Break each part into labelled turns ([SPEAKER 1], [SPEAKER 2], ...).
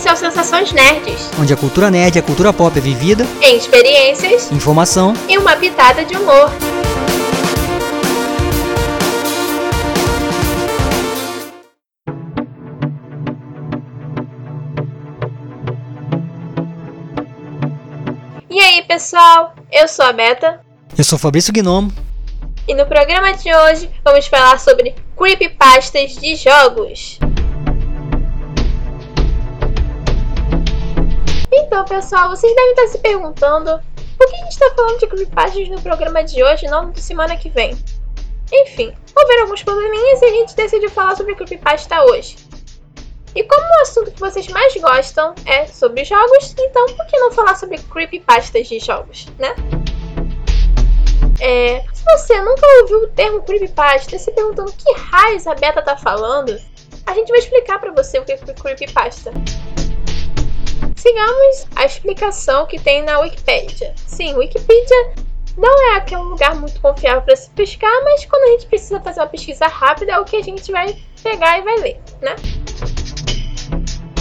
[SPEAKER 1] esse é o Sensações Nerds,
[SPEAKER 2] onde a cultura nerd e a cultura pop é vivida
[SPEAKER 1] em experiências,
[SPEAKER 2] informação
[SPEAKER 1] e uma pitada de humor. E aí, pessoal? Eu sou a Beta.
[SPEAKER 2] Eu sou Fabrício Gnomo.
[SPEAKER 1] E no programa de hoje vamos falar sobre creepypastas de jogos. Então, pessoal, vocês devem estar se perguntando por que a gente está falando de creepypastas no programa de hoje e não de semana que vem. Enfim, houveram alguns probleminhas e a gente decidiu falar sobre creepypasta hoje. E como o assunto que vocês mais gostam é sobre jogos, então por que não falar sobre creepypastas de jogos, né? É, se você nunca ouviu o termo creepypasta se perguntando que raios a Beta tá falando, a gente vai explicar para você o que é creepypasta. Sigamos a explicação que tem na Wikipedia. Sim, Wikipedia não é aquele lugar muito confiável para se pescar, mas quando a gente precisa fazer uma pesquisa rápida é o que a gente vai pegar e vai ler, né?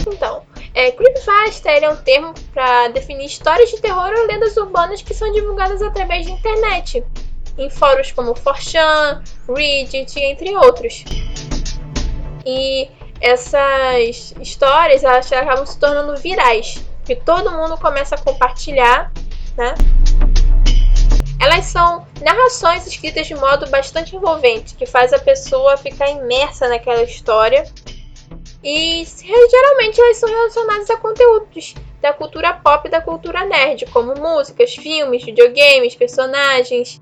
[SPEAKER 1] Então, é, creepypasta é um termo para definir histórias de terror ou lendas urbanas que são divulgadas através da internet, em fóruns como 4chan, Reddit, entre outros. E essas histórias elas acabam se tornando virais, que todo mundo começa a compartilhar, né? Elas são narrações escritas de modo bastante envolvente, que faz a pessoa ficar imersa naquela história. E geralmente elas são relacionadas a conteúdos da cultura pop e da cultura nerd, como músicas, filmes, videogames, personagens.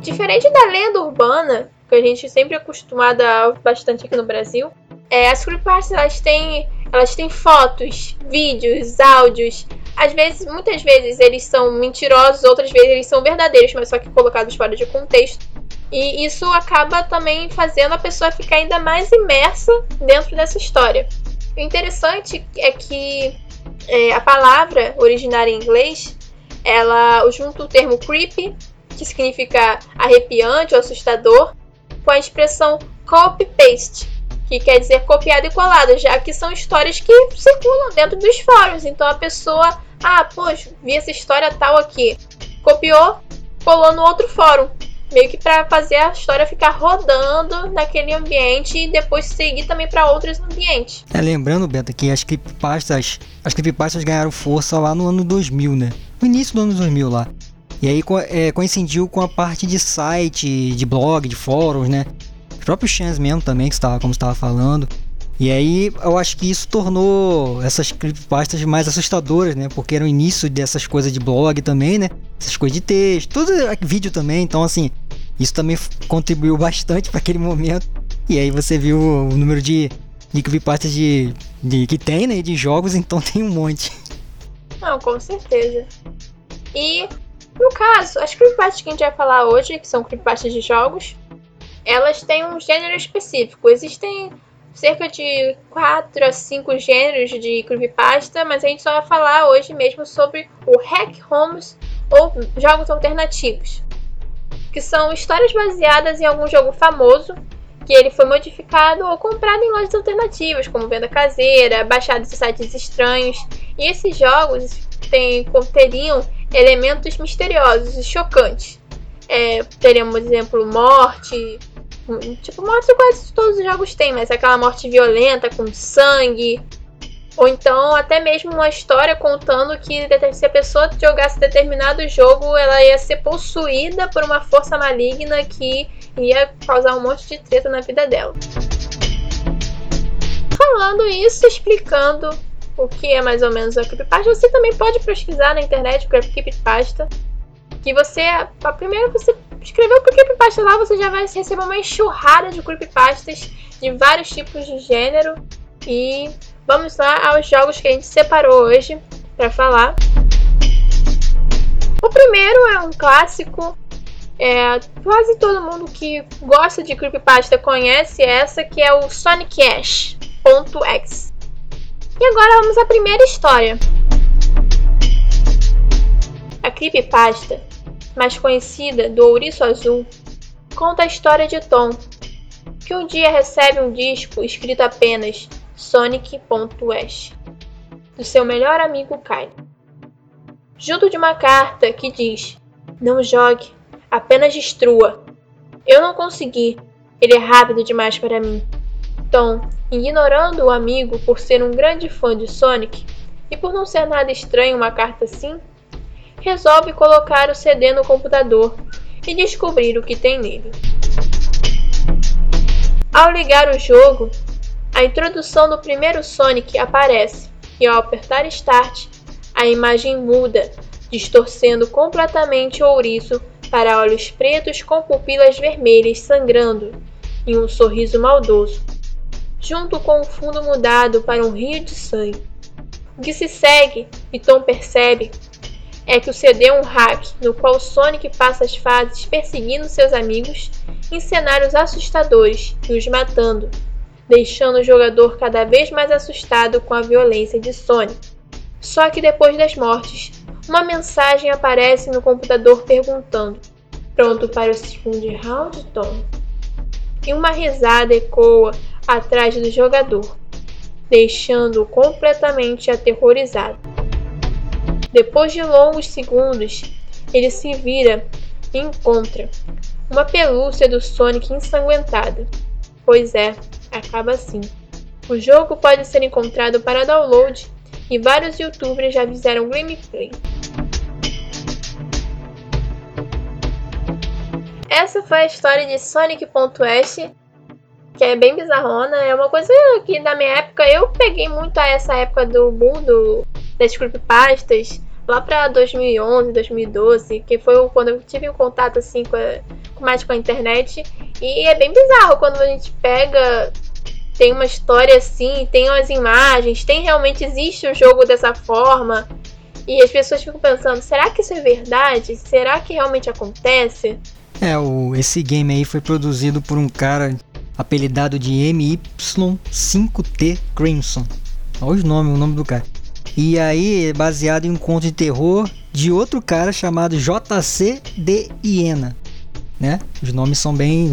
[SPEAKER 1] Diferente da lenda urbana, que a gente sempre é acostumada bastante aqui no Brasil, é, as creepypastas elas têm, elas têm fotos, vídeos, áudios. Às vezes, muitas vezes eles são mentirosos, outras vezes eles são verdadeiros, mas só que colocados fora de contexto. E isso acaba também fazendo a pessoa ficar ainda mais imersa dentro dessa história. O interessante é que é, a palavra originária em inglês, ela junta o termo creepy, que significa arrepiante ou assustador, com a expressão copy-paste, que quer dizer copiado e colado, já que são histórias que circulam dentro dos fóruns. Então a pessoa, ah, poxa, vi essa história tal aqui, copiou, colou no outro fórum, meio que para fazer a história ficar rodando naquele ambiente e depois seguir também para outros ambientes.
[SPEAKER 2] É, lembrando, Beta, que as creepypastas, as creepypastas ganharam força lá no ano 2000, né? No início do ano 2000 lá. E aí é, coincidiu com a parte de site, de blog, de fóruns, né? Os próprios chans mesmo também, que estava, como estava falando. E aí eu acho que isso tornou essas creepypastas mais assustadoras, né? Porque era o início dessas coisas de blog também, né? Essas coisas de texto, tudo é vídeo também. Então, assim, isso também contribuiu bastante para aquele momento. E aí você viu o número de, de creepypastas de, de, que tem, né? De jogos, então tem um monte.
[SPEAKER 1] Não, com certeza. E no caso, as creepypastas que a gente vai falar hoje, que são creepypastas de jogos, elas têm um gênero específico. Existem cerca de 4 a 5 gêneros de creepypasta, mas a gente só vai falar hoje mesmo sobre o hack homes ou jogos alternativos, que são histórias baseadas em algum jogo famoso que ele foi modificado ou comprado em lojas alternativas, como venda caseira, baixados de sites estranhos. E esses jogos têm, teriam elementos misteriosos e chocantes. É, teríamos, por exemplo, morte. Tipo, morte quase todos os jogos têm, mas aquela morte violenta, com sangue. Ou então até mesmo uma história contando que se a pessoa jogasse determinado jogo, ela ia ser possuída por uma força maligna que ia causar um monte de treta na vida dela. Falando isso, explicando o que é mais ou menos a creepypasta, você também pode pesquisar na internet creepypasta. Que você, a primeira você escreveu o creepypasta lá, você já vai receber uma enxurrada de creepypastas de vários tipos de gênero. E vamos lá aos jogos que a gente separou hoje para falar. O primeiro é um clássico. É, quase todo mundo que gosta de creepypasta conhece essa, que é o Sonic Ash.x. E agora vamos à primeira história. A creepypasta, mais conhecida do Ouriço Azul, conta a história de Tom, que um dia recebe um disco escrito apenas Sonic.West, do seu melhor amigo Kai. Junto de uma carta que diz: Não jogue, apenas destrua. Eu não consegui, ele é rápido demais para mim. Tom, ignorando o amigo por ser um grande fã de Sonic e por não ser nada estranho uma carta assim, resolve colocar o CD no computador e descobrir o que tem nele. Ao ligar o jogo, a introdução do primeiro Sonic aparece e ao apertar Start, a imagem muda, distorcendo completamente o ouriço para olhos pretos com pupilas vermelhas sangrando e um sorriso maldoso, junto com o fundo mudado para um rio de sangue. O que se segue, e Tom percebe, é que o CD é um hack no qual Sonic passa as fases perseguindo seus amigos em cenários assustadores e os matando, deixando o jogador cada vez mais assustado com a violência de Sonic. Só que depois das mortes, uma mensagem aparece no computador perguntando: Pronto para o segundo round, Tom? E uma risada ecoa atrás do jogador, deixando-o completamente aterrorizado. Depois de longos segundos, ele se vira e encontra uma pelúcia do Sonic ensanguentada. Pois é, acaba assim. O jogo pode ser encontrado para download e vários youtubers já fizeram gameplay. Essa foi a história de Sonic.S, que é bem bizarrona. É uma coisa que na minha época eu peguei muito a essa época do boom do, das creepypastas, lá pra 2011, 2012, que foi quando eu tive um contato assim com, a, mais com a internet. E é bem bizarro quando a gente pega tem uma história assim, tem as imagens, tem realmente existe o um jogo dessa forma. E as pessoas ficam pensando, será que isso é verdade? Será que realmente acontece?
[SPEAKER 2] É, o, esse game aí foi produzido por um cara apelidado de MY5T Crimson. Olha o nome, o nome do cara. E aí, baseado em um conto de terror de outro cara chamado JC de Iena, né? Os nomes são bem,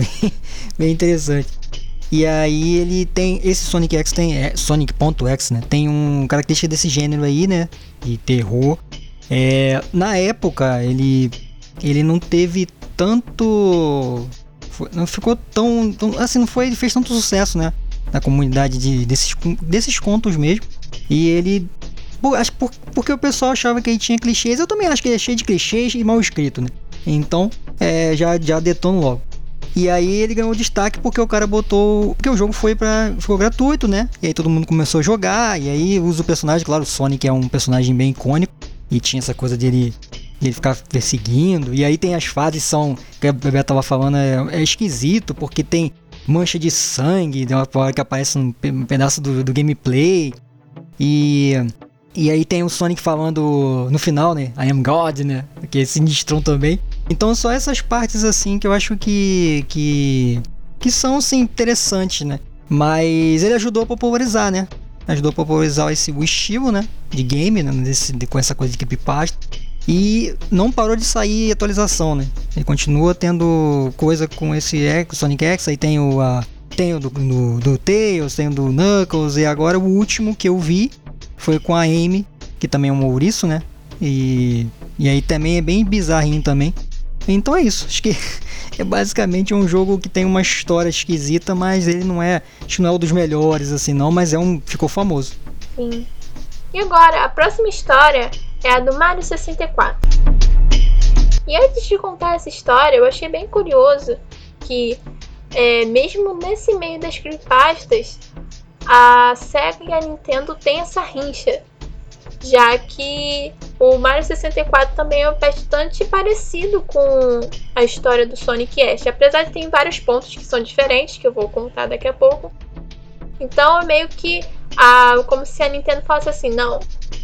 [SPEAKER 2] bem interessantes. E aí ele tem esse Sonic X tem é, Sonic.x, né? Tem um característica desse gênero aí, né? De terror. É, na época ele ele não teve tanto não ficou tão, tão, assim não foi fez tanto sucesso, né? Na comunidade de, desses desses contos mesmo. E ele acho por, porque o pessoal achava que ele tinha clichês. Eu também acho que ele é cheio de clichês e mal escrito, né? Então, é, já já detono logo. E aí ele ganhou destaque porque o cara botou. Porque o jogo foi para ficou gratuito, né? E aí todo mundo começou a jogar. E aí usa o personagem, claro, o Sonic é um personagem bem icônico. E tinha essa coisa dele, dele ficar perseguindo. E aí tem as fases são. Que a Bebê tava falando, é, é esquisito, porque tem mancha de sangue, de uma hora que aparece um pedaço do, do gameplay. E. E aí tem o Sonic falando no final, né? I am God, né? Que é sinistrão também. Então só essas partes assim que eu acho que que que são sim interessantes, né? Mas ele ajudou a popularizar, né? Ajudou a popularizar esse o estilo, né? De game, né? Desse, de, com essa coisa de creepypasta. E não parou de sair atualização, né? Ele continua tendo coisa com esse Sonic X, aí tem o a, tem o do, do, do Tails, tem o do Knuckles, e agora o último que eu vi foi com a Amy, que também é um ouriço, né? E, e aí também é bem bizarrinho também. Então é isso. Acho que é basicamente um jogo que tem uma história esquisita, mas ele não é, acho que não é um dos melhores assim não, mas é um ficou famoso.
[SPEAKER 1] Sim. E agora, a próxima história é a do Mario 64. E antes de contar essa história, eu achei bem curioso que é, mesmo nesse meio das creepypastas, a Sega e a Nintendo têm essa rincha já que o Mario 64 também é bastante parecido com a história do Sonic Ash, apesar de ter vários pontos que são diferentes, que eu vou contar daqui a pouco. Então é meio que a, como se a Nintendo falasse assim, não,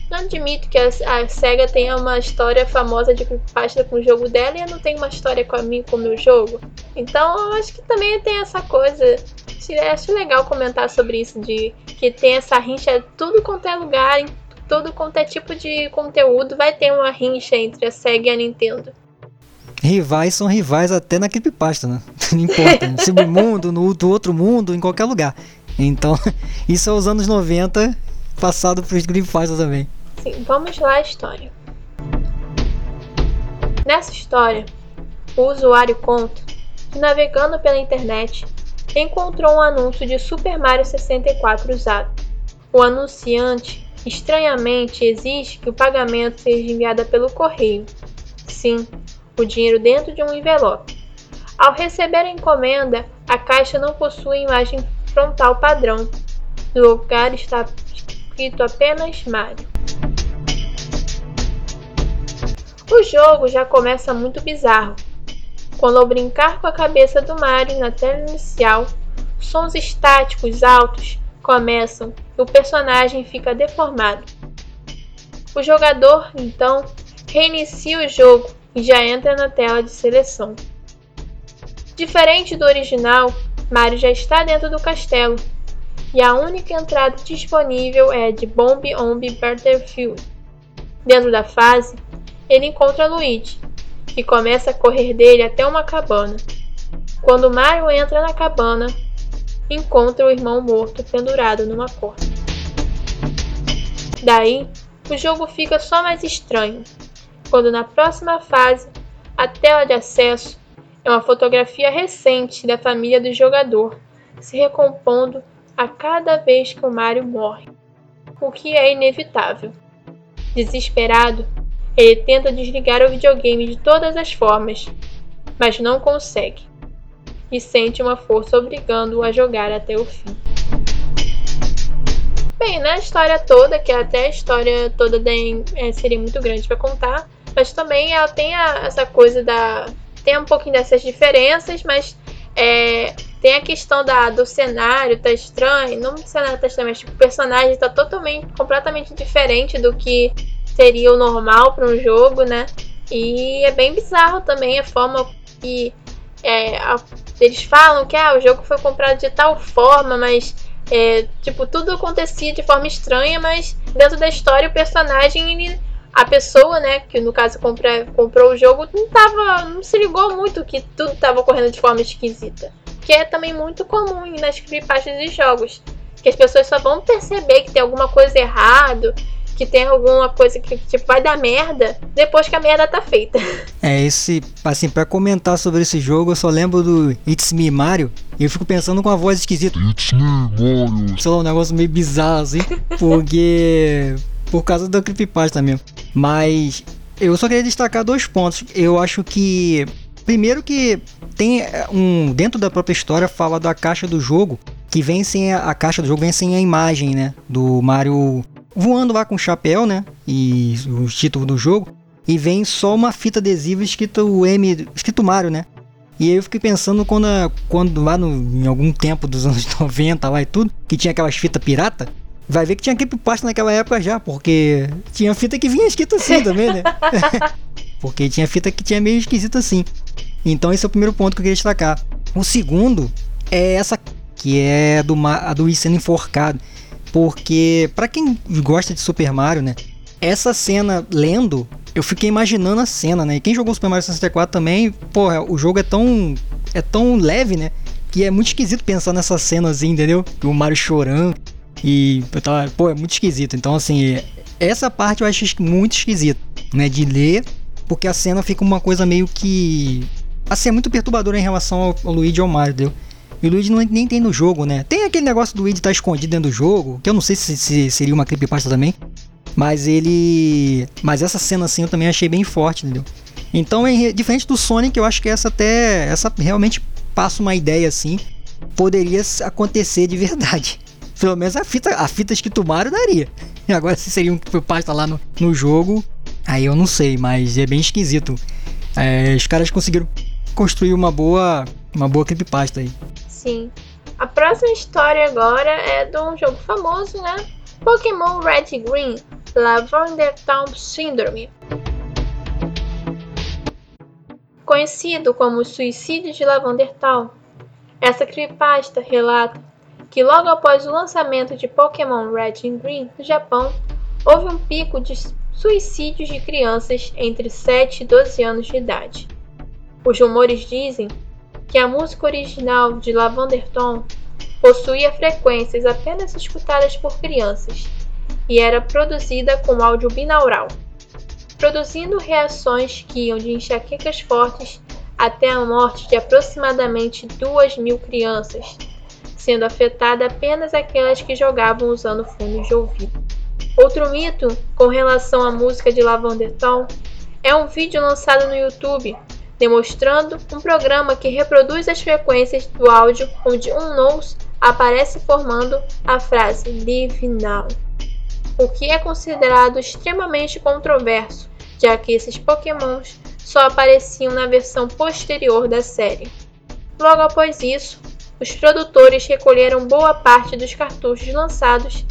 [SPEAKER 1] não admito que a, a SEGA tenha uma história famosa de creepypasta com o jogo dela e eu não tenho uma história com a mim com o meu jogo. Então eu acho que também tem essa coisa. Acho legal comentar sobre isso, de que tem essa rincha tudo quanto é lugar, em todo quanto é tipo de conteúdo vai ter uma rincha entre a SEGA e a Nintendo.
[SPEAKER 2] Rivais são rivais até na creepypasta, né? Não importa. No submundo, no do outro mundo, em qualquer lugar. Então, isso é os anos 90, passado para os creepypasta também.
[SPEAKER 1] Sim, vamos lá a história. Nessa história, o usuário conta que navegando pela internet encontrou um anúncio de Super Mario 64 usado. O anunciante estranhamente exige que o pagamento seja enviado pelo correio. Sim, o dinheiro dentro de um envelope. Ao receber a encomenda, a caixa não possui imagem frontal padrão. No lugar está escrito apenas Mario. O jogo já começa muito bizarro. Quando ao brincar com a cabeça do Mario na tela inicial, sons estáticos altos começam e o personagem fica deformado. O jogador, então, reinicia o jogo e já entra na tela de seleção. Diferente do original, Mario já está dentro do castelo e a única entrada disponível é de Bomb Omb Battlefield. Dentro da fase, ele encontra Luigi e começa a correr dele até uma cabana. Quando Mario entra na cabana, encontra o irmão morto pendurado numa corda. Daí, o jogo fica só mais estranho, quando na próxima fase, a tela de acesso é uma fotografia recente da família do jogador, se recompondo a cada vez que o Mario morre, o que é inevitável. Desesperado, ele tenta desligar o videogame de todas as formas, mas não consegue, e sente uma força obrigando-o a jogar até o fim. Bem, na história toda, que até a história toda tem, é, seria muito grande para contar, mas também ela tem a, essa coisa da tem um pouquinho dessas diferenças, mas é, tem a questão da, do cenário, tá estranho. Não o cenário tá estranho, mas tipo, o personagem tá totalmente, completamente diferente do que seria o normal para um jogo, né? E é bem bizarro também a forma que é, a, eles falam que ah, o jogo foi comprado de tal forma, mas é, tipo, tudo acontecia de forma estranha, mas dentro da história o personagem ele a pessoa, né, que no caso comprou o jogo, não tava, não se ligou muito que tudo estava ocorrendo de forma esquisita. Que é também muito comum nas creepypastas de jogos. Que as pessoas só vão perceber que tem alguma coisa errado, que tem alguma coisa que tipo vai dar merda depois que a merda tá feita.
[SPEAKER 2] É, esse, assim, para comentar sobre esse jogo, eu só lembro do It's Me Mario e eu fico pensando com a voz esquisita. It's Me Mario. Sei lá, um negócio meio bizarro assim, porque por causa da creepypasta mesmo. Mas eu só queria destacar dois pontos. Eu acho que primeiro que tem é, um dentro da própria história fala da caixa do jogo que vem sem a, a caixa do jogo vem sem a imagem, né, do Mario voando lá com o chapéu, né, e o título do jogo e vem só uma fita adesiva escrito M, escrito Mario, né? E aí eu fiquei pensando quando, quando lá no, em algum tempo dos anos 90 lá e tudo, que tinha aquelas fitas pirata, Vai ver que tinha creepypasta naquela época já, porque tinha fita que vinha escrito assim também, né? porque tinha fita que tinha meio esquisito assim. Então esse é o primeiro ponto que eu queria destacar. O segundo é essa que é do a do Wii sendo enforcado, porque para quem gosta de Super Mario, né? Essa cena lendo, eu fiquei imaginando a cena, né? E quem jogou Super Mario 64 também, porra, o jogo é tão é tão leve, né? Que é muito esquisito pensar nessa cena assim, entendeu? O Mario chorando. E tava, pô, é muito esquisito. Então, assim, essa parte eu acho muito esquisita, né? De ler, porque a cena fica uma coisa meio que. Assim, é muito perturbadora em relação ao, ao Luigi e ao Mario? E o Luigi não, nem tem no jogo, né? Tem aquele negócio do Luigi estar tá escondido dentro do jogo, que eu não sei se, se seria uma creepypasta também. Mas ele. Mas essa cena assim eu também achei bem forte, entendeu? Então, é diferente do Sonic, eu acho que essa até. Essa realmente passa uma ideia assim. Poderia acontecer de verdade. Pelo menos a fita, a fita escrito Mario daria. E agora se seria um pasta lá no, no jogo, aí eu não sei, mas é bem esquisito. É, os caras conseguiram construir uma boa, uma boa creepypasta aí.
[SPEAKER 1] Sim. A próxima história agora é de um jogo famoso, né? Pokémon Red e Green Lavender Town Syndrome. Conhecido como Suicídio de Lavender Town, essa creepypasta relata que logo após o lançamento de Pokémon Red e Green no Japão, houve um pico de suicídios de crianças entre 7 e 12 anos de idade. Os rumores dizem que a música original de Lavender Tom possuía frequências apenas escutadas por crianças e era produzida com áudio binaural, produzindo reações que iam de enxaquecas fortes até a morte de aproximadamente 2 mil crianças, sendo afetada apenas aquelas que jogavam usando fones de ouvido. Outro mito com relação à música de Lavender Town é um vídeo lançado no YouTube demonstrando um programa que reproduz as frequências do áudio onde um nose aparece formando a frase Live Now, o que é considerado extremamente controverso, já que esses pokémons só apareciam na versão posterior da série. Logo após isso, os produtores recolheram boa parte dos cartuchos lançados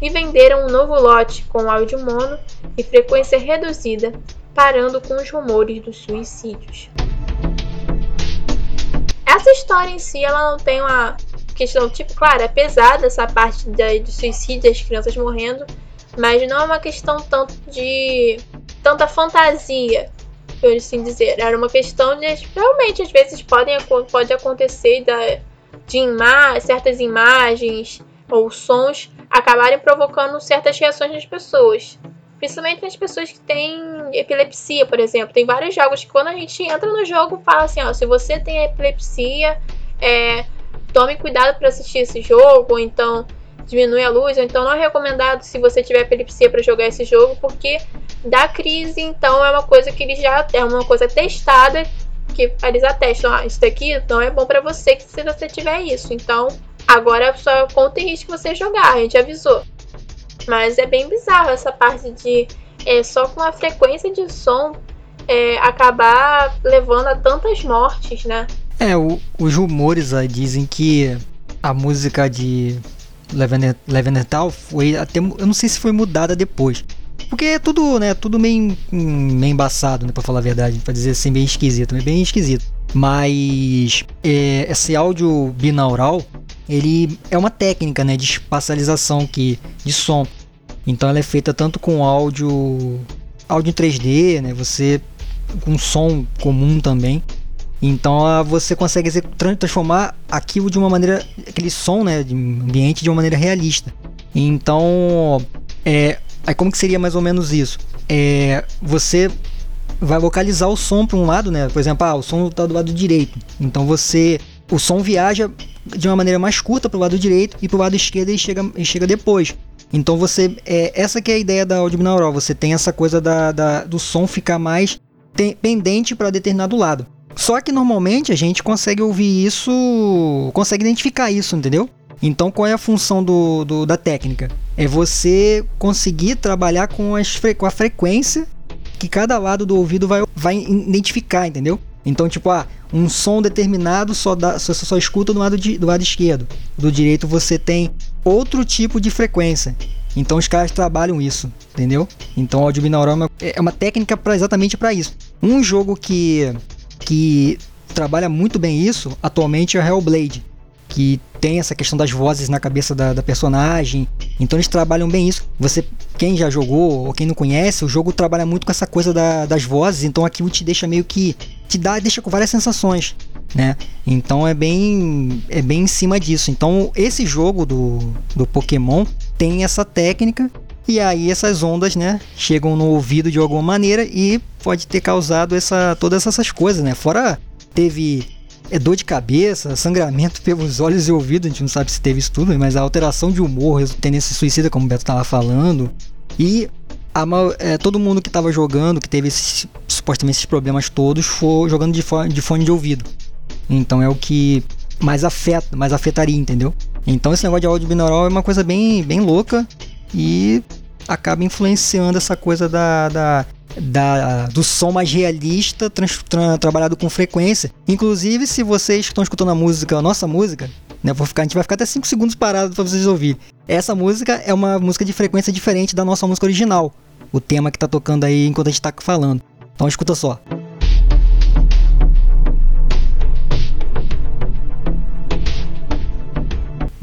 [SPEAKER 1] e venderam um novo lote com áudio mono e frequência reduzida, parando com os rumores dos suicídios. Essa história em si, ela não tem uma questão, tipo, claro, é pesada essa parte do suicídio, das crianças morrendo, mas não é uma questão tanto de tanta fantasia, por assim dizer. Era uma questão de realmente às vezes podem pode acontecer da, de ima certas imagens ou sons acabarem provocando certas reações nas pessoas. Principalmente nas pessoas que têm epilepsia, por exemplo. Tem vários jogos que quando a gente entra no jogo fala assim, ó, se você tem epilepsia, é, tome cuidado para assistir esse jogo, ou então diminui a luz, ou então não é recomendado se você tiver epilepsia para jogar esse jogo, porque dá crise, então é uma coisa que eles já é uma coisa testada que eles atestam, ah, isso daqui não é bom para você que se você tiver isso. Então, agora só conta em risco você jogar, a gente avisou. Mas é bem bizarro essa parte de é, só com a frequência de som é, acabar levando a tantas mortes, né?
[SPEAKER 2] É, o, os rumores aí dizem que a música de Lavender Tal foi até. Eu não sei se foi mudada depois. Porque é tudo, né? Tudo meio, meio embaçado, né? Pra falar a verdade. Pra dizer assim, bem esquisito. Bem esquisito. Mas é, esse áudio binaural, ele é uma técnica, né? De espacialização que, de som. Então ela é feita tanto com áudio, áudio em 3D, né? Você com som comum também. Então você consegue transformar aquilo de uma maneira, aquele som, né, de ambiente de uma maneira realista. Então, é, aí como que seria mais ou menos isso? É, você vai localizar o som para um lado, né? Por exemplo, ah, o som está do lado direito. Então você, o som viaja de uma maneira mais curta para o lado direito e para o lado esquerdo e chega, chega depois. Então você, é, essa que é a ideia da áudio binaural. Você tem essa coisa da, da do som ficar mais pendente para determinado lado. Só que normalmente a gente consegue ouvir isso, consegue identificar isso, entendeu? Então qual é a função do, do da técnica? É você conseguir trabalhar com, as, com a frequência que cada lado do ouvido vai, vai identificar, entendeu? Então, tipo, ah, um som determinado só, dá, só, só escuta do lado, de, do lado esquerdo. Do direito você tem outro tipo de frequência. Então os caras trabalham isso, entendeu? Então o áudio binaural é uma técnica pra, exatamente para isso. Um jogo que que trabalha muito bem isso atualmente é Hellblade, que tem essa questão das vozes na cabeça da, da, personagem. Então eles trabalham bem isso. Você, quem já jogou ou quem não conhece, o jogo trabalha muito com essa coisa da, das vozes. Então aquilo te deixa meio que te dá, deixa com várias sensações, né? Então é bem, é bem em cima disso. Então esse jogo do, do Pokémon tem essa técnica e aí essas ondas, né, chegam no ouvido de alguma maneira e pode ter causado essa todas essas coisas, né? Fora teve é dor de cabeça, sangramento pelos olhos e ouvidos, a gente não sabe se teve isso tudo, mas a alteração de humor, tendência suicida, como o Beto estava falando, e a, é, todo mundo que estava jogando, que teve esses, supostamente esses problemas todos, foi jogando de, fone, de fone de ouvido. Então é o que mais afeta, mais afetaria, entendeu? Então esse negócio de áudio binaural é uma coisa bem, bem louca e acaba influenciando essa coisa da, da, da do som mais realista, trans, tra, trabalhado com frequência. Inclusive, se vocês estão escutando a música, a nossa música, né, vou ficar, a gente vai ficar até 5 segundos parado para vocês ouvirem. Essa música é uma música de frequência diferente da nossa música original. O tema que tá tocando aí enquanto a gente tá falando. Então escuta só.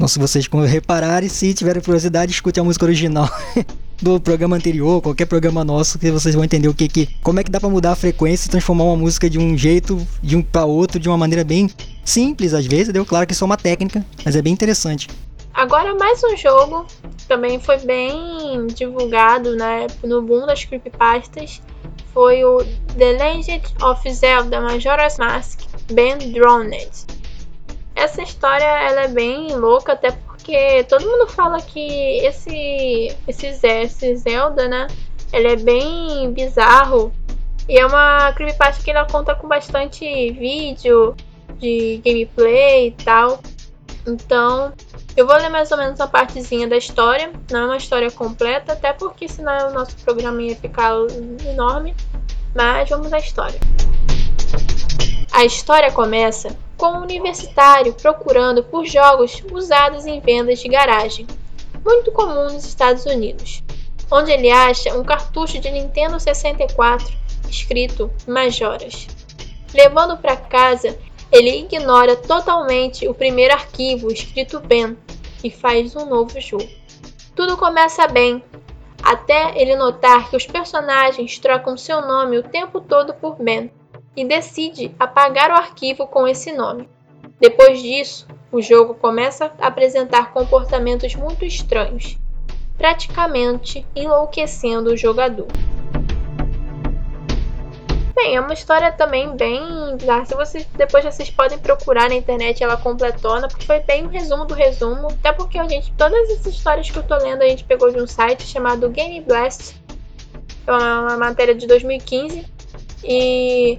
[SPEAKER 2] Então, se vocês repararem, se tiverem curiosidade, escute a música original do programa anterior, qualquer programa nosso, que vocês vão entender o que que, como é que dá para mudar a frequência e transformar uma música de um jeito, de um para outro, de uma maneira bem simples às vezes, deu claro que isso é uma técnica, mas é bem interessante.
[SPEAKER 1] Agora mais um jogo, também foi bem divulgado né, no boom das creepypastas, foi o The Legend of Zelda Majora's Mask Ben Drowned. Essa história ela é bem louca, até porque todo mundo fala que esse, esse, esse Zelda, né, ele é bem bizarro. E é uma creepypasta que ela conta com bastante vídeo de gameplay e tal. Então, eu vou ler mais ou menos uma partezinha da história, não é uma história completa, até porque senão o nosso programa ia ficar enorme. Mas vamos à história. A história começa com um universitário procurando por jogos usados em vendas de garagem, muito comum nos Estados Unidos, onde ele acha um cartucho de Nintendo 64 escrito Majoras. Levando para casa, ele ignora totalmente o primeiro arquivo escrito Ben e faz um novo jogo. Tudo começa bem, até ele notar que os personagens trocam seu nome o tempo todo por Ben e decide apagar o arquivo com esse nome. Depois disso, o jogo começa a apresentar comportamentos muito estranhos, praticamente enlouquecendo o jogador. Bem, é uma história também bem bizarra. Se vocês depois vocês podem procurar na internet ela completona, porque foi bem um resumo do resumo. Até porque a gente, todas essas histórias que eu tô lendo a gente pegou de um site chamado Game Blast. É uma matéria de 2015. E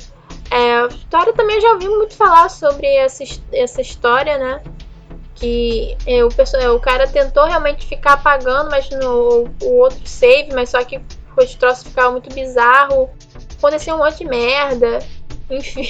[SPEAKER 1] é, a história também eu já ouvi muito falar sobre essa, essa história, né? Que é, o, é, o cara tentou realmente ficar apagando, mas no o outro save, mas só que o troço ficava muito bizarro aconteceu um monte de merda. Enfim,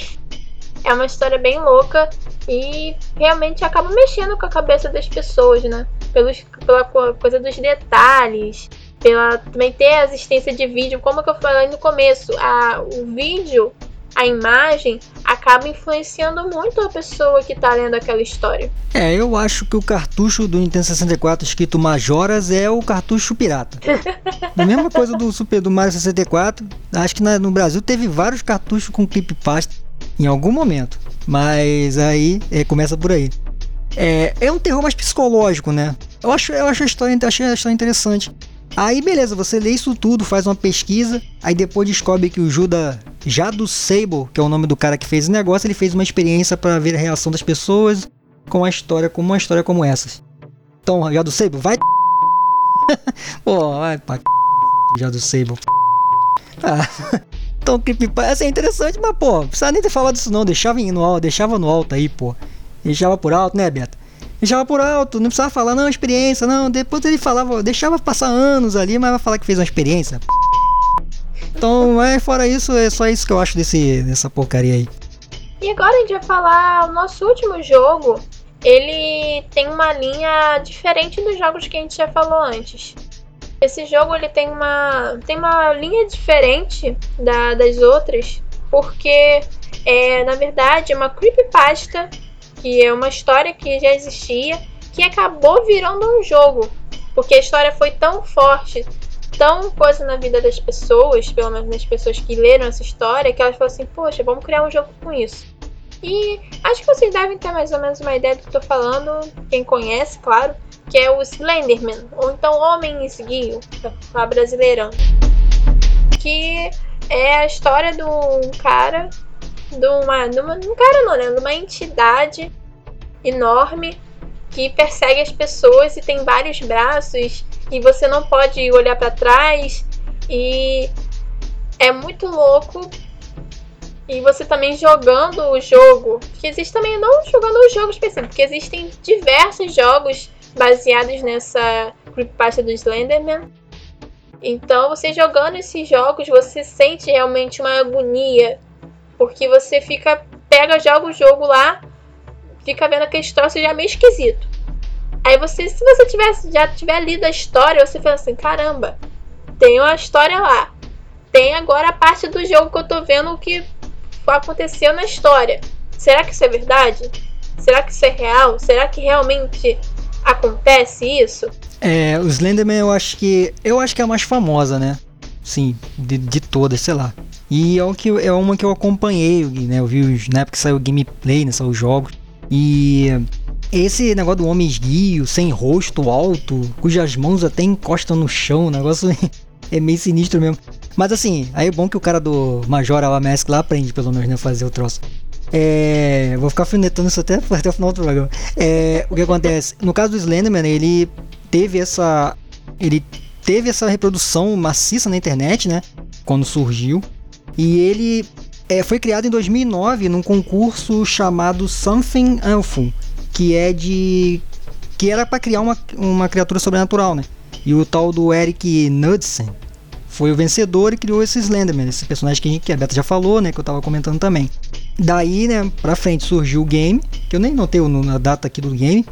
[SPEAKER 1] é uma história bem louca e realmente acaba mexendo com a cabeça das pessoas, né? Pelos, pela coisa dos detalhes, pela também ter a existência de vídeo, como que eu falei no começo, a, o vídeo a imagem acaba influenciando muito a pessoa que está lendo aquela história.
[SPEAKER 2] É, eu acho que o cartucho do Nintendo 64 escrito Majoras é o cartucho pirata. a mesma coisa do Super do Mario 64. Acho que na, no Brasil teve vários cartuchos com clip pasta em algum momento. Mas aí é, começa por aí. É, é um terror mais psicológico, né? Eu acho, eu acho a história, achei a história interessante. Aí beleza, você lê isso tudo, faz uma pesquisa, aí depois descobre que o Judas Jado Sable, que é o nome do cara que fez o negócio, ele fez uma experiência para ver a reação das pessoas com a história como uma história como essas. Então, Jado Sable, vai Pô, vai pra Jado Sable. Ah. Então, essa é interessante, mas pô, precisava nem ter falado isso não, deixava no deixava no alto aí, pô. Deixava por alto, né, Beto? Deixava por alto, não precisava falar, não, experiência, não. Depois ele falava, deixava passar anos ali, mas vai falar que fez uma experiência. Então, é, fora isso, é só isso que eu acho desse, dessa porcaria aí.
[SPEAKER 1] E agora a gente vai falar o nosso último jogo. Ele tem uma linha diferente dos jogos que a gente já falou antes. Esse jogo ele tem uma, tem uma linha diferente da, das outras, porque é na verdade uma creepypasta que é uma história que já existia, que acabou virando um jogo. Porque a história foi tão forte, tão coisa na vida das pessoas, pelo menos das pessoas que leram essa história, que elas falaram assim: Poxa, vamos criar um jogo com isso. E acho que vocês devem ter mais ou menos uma ideia do que eu tô falando, quem conhece, claro, que é o Slenderman, ou então Homem Esguio, pra brasileirão. Que é a história de um cara de uma, de uma um cara não, né? De uma entidade enorme que persegue as pessoas e tem vários braços e você não pode olhar para trás e é muito louco. E você também jogando o jogo, que existe também não jogando o jogo específico, porque existem diversos jogos baseados nessa creepypasta do Slenderman. Então, você jogando esses jogos, você sente realmente uma agonia porque você fica, pega, joga o jogo lá, fica vendo aquele troço já meio esquisito. Aí você, se você tivesse, já tiver lido a história, você fala assim, caramba, tem uma história lá. Tem agora a parte do jogo que eu tô vendo o que aconteceu na história. Será que isso é verdade? Será que isso é real? Será que realmente acontece isso?
[SPEAKER 2] É, o Slenderman eu acho que. Eu acho que é a mais famosa, né? Sim, de, de todas, sei lá. E é, o que, é uma que eu acompanhei, né? Eu vi na época que saiu o gameplay, né? Saiu os jogos. E esse negócio do homem esguio, sem rosto alto, cujas mãos até encostam no chão, o negócio é meio sinistro mesmo. Mas assim, aí é bom que o cara do Major Alamesk lá aprende pelo menos né, fazer o troço. É, vou ficar finetando isso até, até o final do programa. É, o que acontece? No caso do Slenderman, ele teve essa. Ele teve essa reprodução maciça na internet, né? Quando surgiu. E ele é, foi criado em 2009 num concurso chamado Something Awful, que é de. que era para criar uma, uma criatura sobrenatural, né? E o tal do Eric Knudsen foi o vencedor e criou esse Slenderman, esse personagem que a, gente, que a Beta já falou, né? Que eu tava comentando também. Daí, né, pra frente surgiu o game, que eu nem notei a data aqui do game,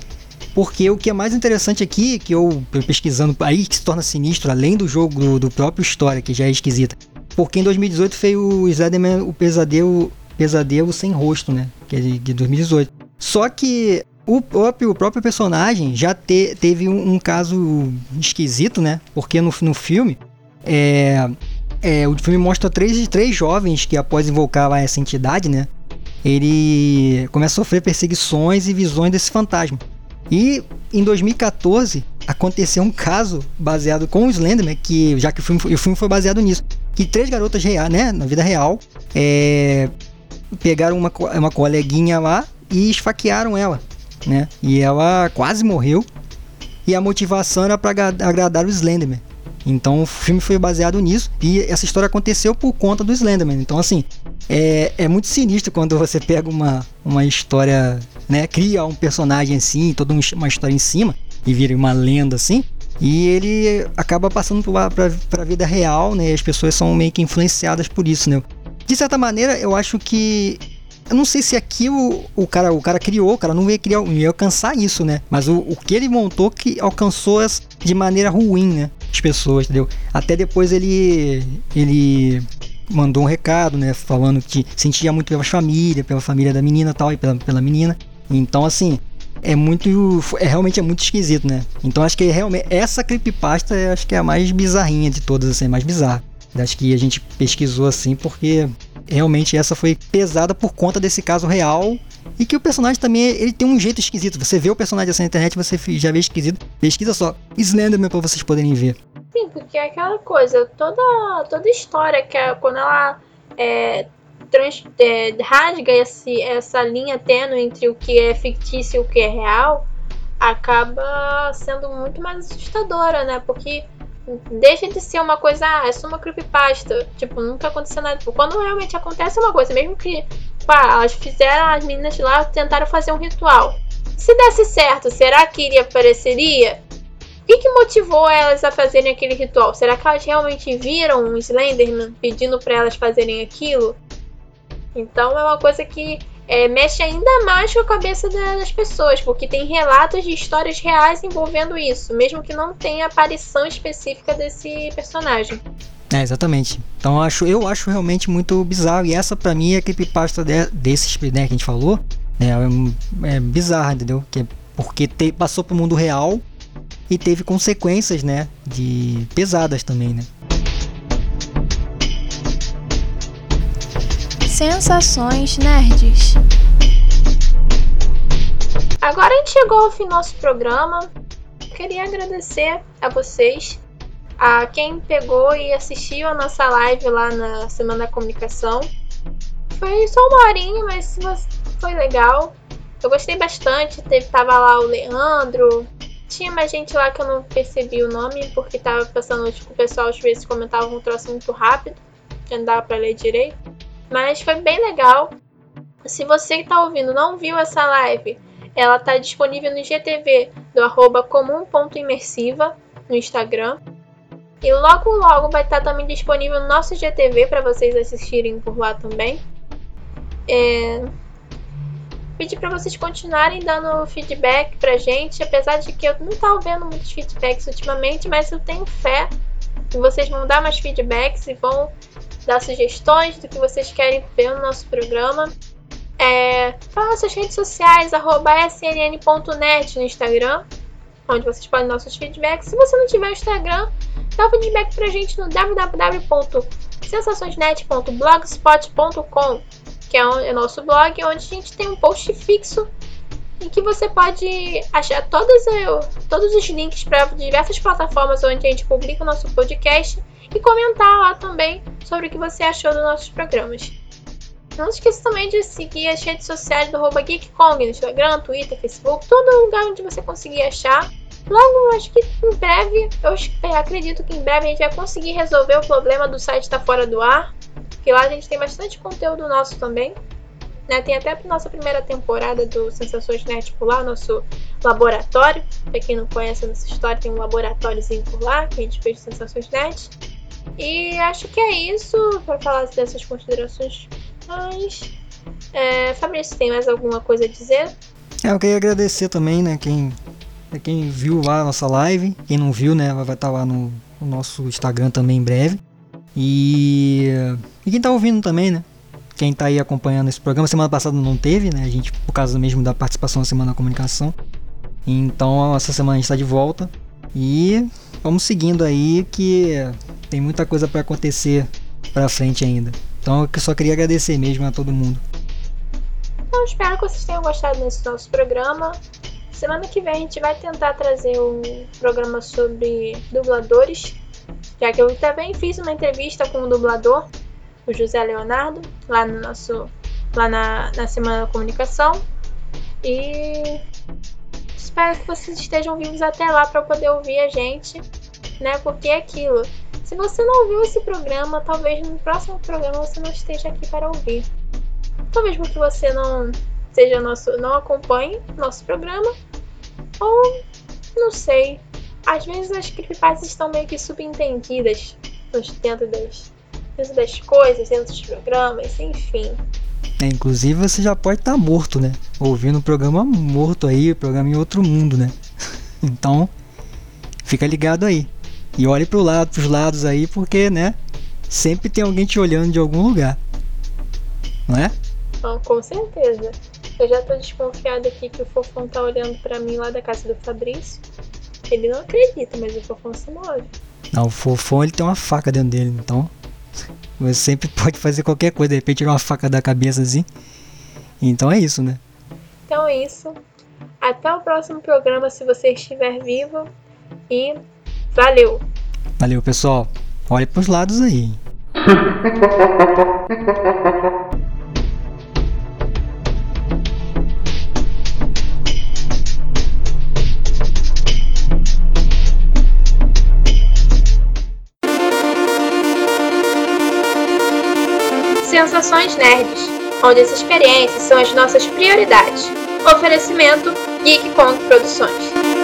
[SPEAKER 2] porque o que é mais interessante aqui, que eu, pesquisando, aí que se torna sinistro, além do jogo do, do próprio história, que já é esquisita, porque em 2018 foi o Slenderman, o pesadelo, pesadelo sem rosto, né, que é de, de 2018. Só que o próprio, o próprio personagem já te, teve um, um, caso esquisito, né, porque no, no filme, é, é, o filme mostra três, três jovens que, após invocar essa entidade, né? Ele começa a sofrer perseguições e visões desse fantasma. E em 2014 aconteceu um caso baseado com o Slenderman, que já que o filme, o filme foi baseado nisso, que três garotas reais, né, na vida real, é, pegaram uma, uma coleguinha lá e esfaquearam ela, né? E ela quase morreu. E a motivação era para agradar o Slenderman. Então o filme foi baseado nisso e essa história aconteceu por conta do Slenderman. Então, assim, é, é muito sinistro quando você pega uma, uma história, né? Cria um personagem assim, toda uma história em cima e vira uma lenda assim. E ele acaba passando para a vida real, né? As pessoas são meio que influenciadas por isso, né? De certa maneira, eu acho que eu não sei se aqui o, o, cara, o cara criou, o cara não ia, criar, não ia alcançar isso, né? Mas o, o que ele montou que alcançou de maneira ruim, né? As pessoas, entendeu? Até depois ele ele mandou um recado, né? Falando que sentia muito pela família, pela família da menina tal, e pela, pela menina. Então, assim, é muito. É, realmente é muito esquisito, né? Então acho que realmente essa creepypasta acho que é a mais bizarrinha de todas, assim, mais bizarra. Acho que a gente pesquisou assim porque realmente essa foi pesada por conta desse caso real e que o personagem também ele tem um jeito esquisito. Você vê o personagem assim na internet, você já vê esquisito. Pesquisa só Slenderman para vocês poderem ver.
[SPEAKER 1] Sim, porque é aquela coisa, toda toda história que é, quando ela é, trans, é, rasga esse, essa linha tênue entre o que é fictício e o que é real, acaba sendo muito mais assustadora, né? Porque deixa de ser uma coisa, ah, é só uma creepypasta. Tipo, nunca aconteceu nada. Tipo, quando realmente acontece uma coisa, mesmo que pá, elas fizeram, as meninas lá tentaram fazer um ritual. Se desse certo, será que iria apareceria? O que, que motivou elas a fazerem aquele ritual? Será que elas realmente viram um Slenderman pedindo para elas fazerem aquilo? Então é uma coisa que é, mexe ainda mais com a cabeça das pessoas, porque tem relatos de histórias reais envolvendo isso, mesmo que não tenha aparição específica desse personagem.
[SPEAKER 2] É, exatamente. Então eu acho, eu acho realmente muito bizarro. E essa pra mim é a creepypasta de, desses né, que a gente falou. Né, é, é bizarra, entendeu? Que, é porque te, passou pro mundo real e teve consequências, né? De pesadas também, né?
[SPEAKER 3] Sensações Nerds.
[SPEAKER 1] Agora a gente chegou ao fim do nosso programa. Queria agradecer a vocês, a quem pegou e assistiu a nossa live lá na Semana da Comunicação. Foi só uma horinha, mas foi legal. Eu gostei bastante. Teve, tava lá o Leandro. Tinha mais gente lá que eu não percebi o nome, porque tava passando, tipo, o pessoal às vezes comentava um troço muito rápido. Que não dava pra ler direito. Mas foi bem legal. Se você que está ouvindo não viu essa live, ela está disponível no GTV do arroba comum.imersiva no Instagram. E logo logo vai estar tá também disponível no nosso GTV para vocês assistirem por lá também. É... Pedir para vocês continuarem dando feedback pra gente, apesar de que eu não estou vendo muitos feedbacks ultimamente, mas eu tenho fé que vocês vão dar mais feedbacks e vão dar sugestões do que vocês querem ver no nosso programa. É, fala nossas redes sociais, arroba snn.net no Instagram, onde vocês podem dar seus feedbacks. Se você não tiver Instagram, dá o feedback pra gente no www.sensaçõesnet.blogspot.com, que é o nosso blog, onde a gente tem um post fixo e que você pode achar todos, os links para diversas plataformas onde a gente publica o nosso podcast e comentar lá também sobre o que você achou dos nossos programas. Não esqueça também de seguir as redes sociais do Kong no Instagram, Twitter, Facebook, todo lugar onde você conseguir achar. Logo, acho que em breve, eu acredito que em breve a gente vai conseguir resolver o problema do site estar tá fora do ar. Que lá a gente tem bastante conteúdo nosso também. Né? Tem até a nossa primeira temporada do Sensações Net por lá, nosso laboratório. Pra quem não conhece a nossa história, tem um laboratóriozinho por lá que a gente fez Sensações Net. E acho que é isso para falar dessas considerações. Mas. É, Fabrício, tem mais alguma coisa a dizer?
[SPEAKER 2] É, eu queria agradecer também, né, quem, quem viu lá a nossa live. Quem não viu, né, vai estar tá lá no, no nosso Instagram também em breve. E, e quem tá ouvindo também, né? Quem tá aí acompanhando esse programa, semana passada não teve, né? A gente, por causa mesmo da participação na Semana da Comunicação. Então, essa semana a gente tá de volta. E vamos seguindo aí que tem muita coisa para acontecer pra frente ainda. Então, eu só queria agradecer mesmo a todo mundo.
[SPEAKER 1] Então, espero que vocês tenham gostado desse nosso programa. Semana que vem a gente vai tentar trazer um programa sobre dubladores já que eu também fiz uma entrevista com o dublador, o José Leonardo, lá no nosso lá na, na Semana da Comunicação. E espero que vocês estejam vivos até lá para poder ouvir a gente, né? Porque é aquilo. Se você não ouviu esse programa, talvez no próximo programa você não esteja aqui para ouvir. Talvez porque você não seja nosso, não acompanhe nosso programa, ou não sei, às vezes as creepypastas estão meio que subentendidas dentro das, dentro das coisas, dentro dos programas, enfim.
[SPEAKER 2] É, inclusive você já pode estar tá morto, né? Ouvindo o programa morto aí, o programa em outro mundo, né? então, fica ligado aí. E olhe pro lado, pros lados aí, porque, né? Sempre tem alguém te olhando de algum lugar. Não é?
[SPEAKER 1] Oh, com certeza. Eu já tô desconfiada aqui que o Fofão tá olhando para mim lá da casa do Fabrício. Ele não acredita, mas o Fofão se move.
[SPEAKER 2] Não, o Fofão ele tem uma faca dentro dele, então você sempre pode fazer qualquer coisa, de repente tirar uma faca da cabeça assim. Então é isso, né?
[SPEAKER 1] Então é isso. Até o próximo programa se você estiver vivo. E valeu!
[SPEAKER 2] Valeu, pessoal. Olhe pros lados aí.
[SPEAKER 1] Sensações Nerds, onde as experiências são as nossas prioridades. Oferecimento Geek Produções.